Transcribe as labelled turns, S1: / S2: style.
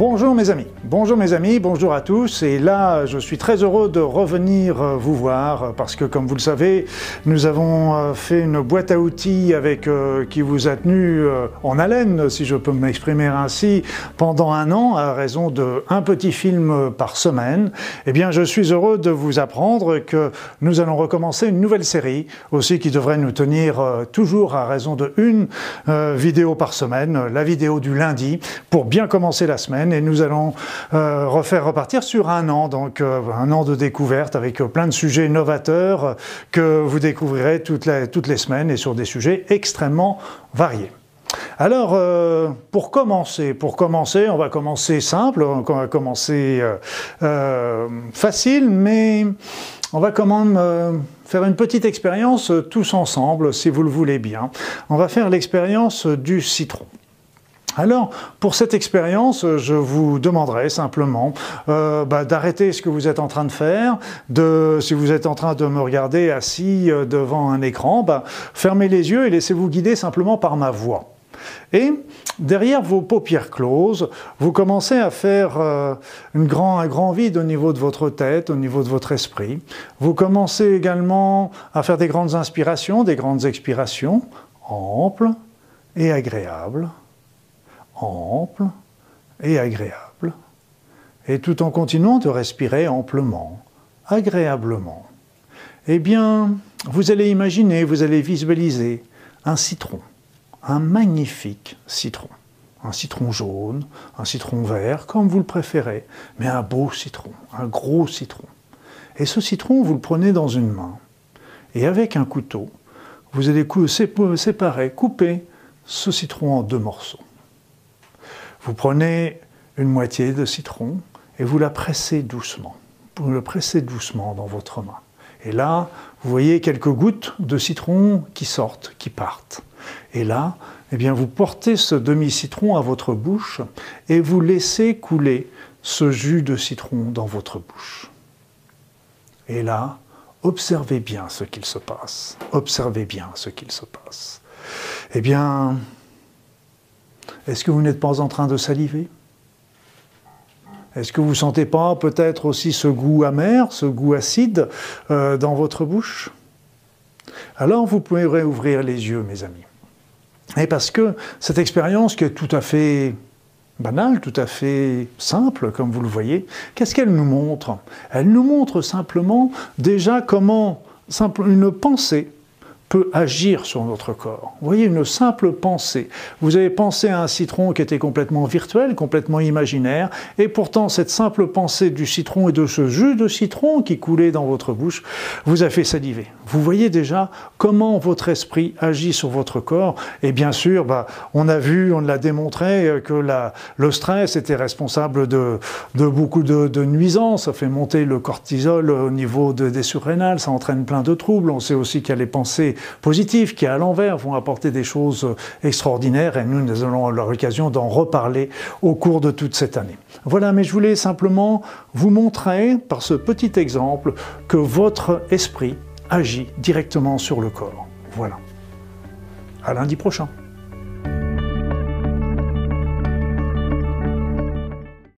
S1: Bonjour mes amis, bonjour mes amis, bonjour à tous. Et là, je suis très heureux de revenir euh, vous voir parce que, comme vous le savez, nous avons euh, fait une boîte à outils avec euh, qui vous a tenu en haleine, si je peux m'exprimer ainsi, pendant un an à raison de un petit film par semaine. Eh bien, je suis heureux de vous apprendre que nous allons recommencer une nouvelle série aussi qui devrait nous tenir toujours à raison de une vidéo par semaine, la vidéo du lundi, pour bien commencer la semaine et nous allons euh, refaire repartir sur un an, donc euh, un an de découverte avec euh, plein de sujets novateurs que vous découvrirez toutes les, toutes les semaines et sur des sujets extrêmement variés. Alors, pour commencer, pour commencer, on va commencer simple, on va commencer facile, mais on va quand même faire une petite expérience tous ensemble, si vous le voulez bien. On va faire l'expérience du citron. Alors, pour cette expérience, je vous demanderai simplement euh, bah, d'arrêter ce que vous êtes en train de faire, si vous êtes en train de me regarder assis euh, devant un écran, bah, fermez les yeux et laissez-vous guider simplement par ma voix. Et derrière vos paupières closes, vous commencez à faire euh, un grand vide au niveau de votre tête, au niveau de votre esprit. Vous commencez également à faire des grandes inspirations, des grandes expirations, amples et agréables ample et agréable, et tout en continuant de respirer amplement, agréablement, eh bien, vous allez imaginer, vous allez visualiser un citron, un magnifique citron. Un citron jaune, un citron vert, comme vous le préférez, mais un beau citron, un gros citron. Et ce citron, vous le prenez dans une main, et avec un couteau, vous allez séparer, couper ce citron en deux morceaux. Vous prenez une moitié de citron et vous la pressez doucement. Vous le pressez doucement dans votre main. Et là, vous voyez quelques gouttes de citron qui sortent, qui partent. Et là, eh bien, vous portez ce demi-citron à votre bouche et vous laissez couler ce jus de citron dans votre bouche. Et là, observez bien ce qu'il se passe. Observez bien ce qu'il se passe. Eh bien, est-ce que vous n'êtes pas en train de saliver? Est-ce que vous ne sentez pas peut-être aussi ce goût amer, ce goût acide euh, dans votre bouche? Alors vous pouvez réouvrir les yeux, mes amis. Et parce que cette expérience qui est tout à fait banale, tout à fait simple, comme vous le voyez, qu'est-ce qu'elle nous montre? Elle nous montre simplement déjà comment une pensée peut agir sur notre corps. Vous voyez, une simple pensée. Vous avez pensé à un citron qui était complètement virtuel, complètement imaginaire, et pourtant cette simple pensée du citron et de ce jus de citron qui coulait dans votre bouche vous a fait saliver. Vous voyez déjà comment votre esprit agit sur votre corps, et bien sûr, bah, on a vu, on l'a démontré, que la, le stress était responsable de, de beaucoup de, de, nuisances, ça fait monter le cortisol au niveau de, des surrénales, ça entraîne plein de troubles, on sait aussi qu'il y a les pensées positifs qui, à l'envers, vont apporter des choses extraordinaires et nous, nous allons avoir l'occasion d'en reparler au cours de toute cette année. Voilà, mais je voulais simplement vous montrer, par ce petit exemple, que votre esprit agit directement sur le corps. Voilà. À lundi prochain.